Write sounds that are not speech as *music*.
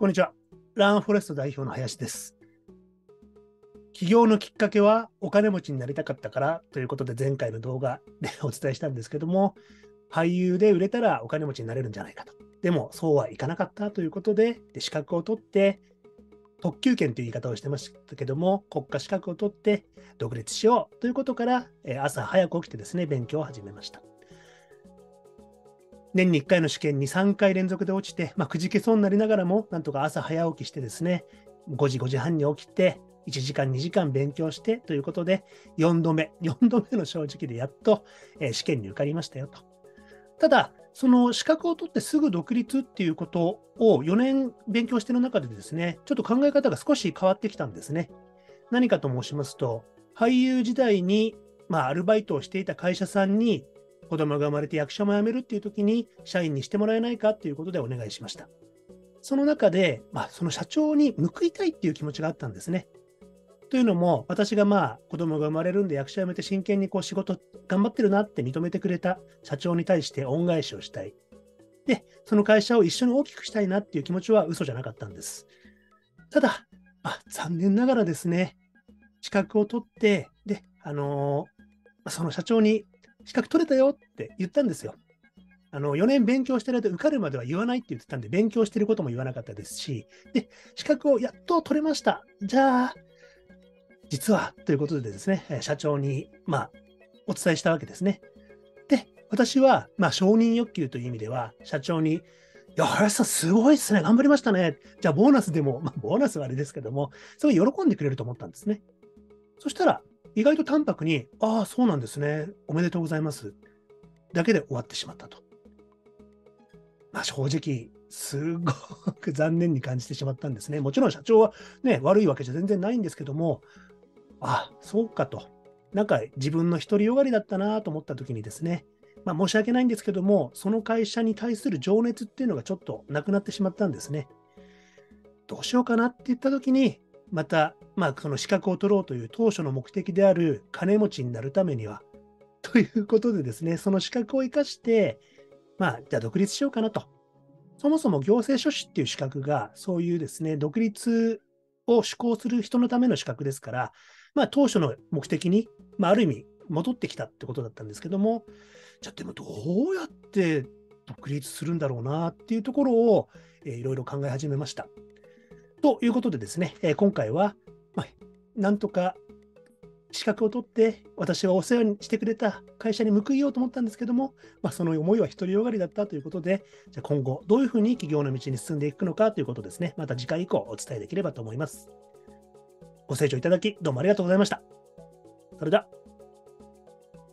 こんにちは。ランフォレスト代表の林です。起業のきっかけはお金持ちになりたかったからということで前回の動画で *laughs* お伝えしたんですけども、俳優で売れたらお金持ちになれるんじゃないかと。でもそうはいかなかったということで、で資格を取って、特急券という言い方をしてましたけども、国家資格を取って独立しようということから、朝早く起きてですね、勉強を始めました。年に1回の試験に3回連続で落ちて、まあ、くじけそうになりながらも、なんとか朝早起きしてですね、5時、5時半に起きて、1時間、2時間勉強してということで、4度目、4度目の正直でやっと、え、試験に受かりましたよと。ただ、その資格を取ってすぐ独立っていうことを4年勉強してる中でですね、ちょっと考え方が少し変わってきたんですね。何かと申しますと、俳優時代に、まあ、アルバイトをしていた会社さんに子供が生まれて役者も辞めるっていう時に社員にしてもらえないかっていうことでお願いしました。その中で、まあ、その社長に報いたいっていう気持ちがあったんですね。というのも、私がまあ子供が生まれるんで役者辞めて真剣にこう仕事頑張ってるなって認めてくれた社長に対して恩返しをしたい。で、その会社を一緒に大きくしたいなっていう気持ちは嘘じゃなかったんです。ただ、まあ残念ながらですね、資格を取って、で、あのー、その社長に資格取れたよって言ったんですよ。あの、4年勉強してる間受かるまでは言わないって言ってたんで、勉強してることも言わなかったですし、で、資格をやっと取れました。じゃあ、実は、ということでですね、社長に、まあ、お伝えしたわけですね。で、私は、まあ、承認欲求という意味では、社長に、いや、林さん、すごいっすね。頑張りましたね。じゃあ、ボーナスでも、まあ、ボーナスはあれですけども、すごい喜んでくれると思ったんですね。そしたら、意外と淡白に、ああ、そうなんですね。おめでとうございます。だけで終わってしまったと。まあ、正直、すごく残念に感じてしまったんですね。もちろん社長はね、悪いわけじゃ全然ないんですけども、あ、そうかと。なんか自分の独りよがりだったなと思った時にですね、まあ、申し訳ないんですけども、その会社に対する情熱っていうのがちょっとなくなってしまったんですね。どうしようかなって言った時に、また、まあ、その資格を取ろうという当初の目的である金持ちになるためには、*laughs* ということでですね、その資格を生かして、まあ、じゃあ独立しようかなと。そもそも行政書士っていう資格が、そういうですね、独立を施行する人のための資格ですから、まあ、当初の目的に、まあ、ある意味、戻ってきたってことだったんですけども、じゃあ、でもどうやって独立するんだろうなっていうところを、えー、いろいろ考え始めました。ということでですね、え、今回は、なんとか資格を取って私はお世話にしてくれた会社に報いようと思ったんですけども、まあ、その思いは独りよがりだったということで、じゃ今後どういうふうに企業の道に進んでいくのかということですね、また次回以降お伝えできればと思います。ご清聴いただきどうもありがとうございました。それでは。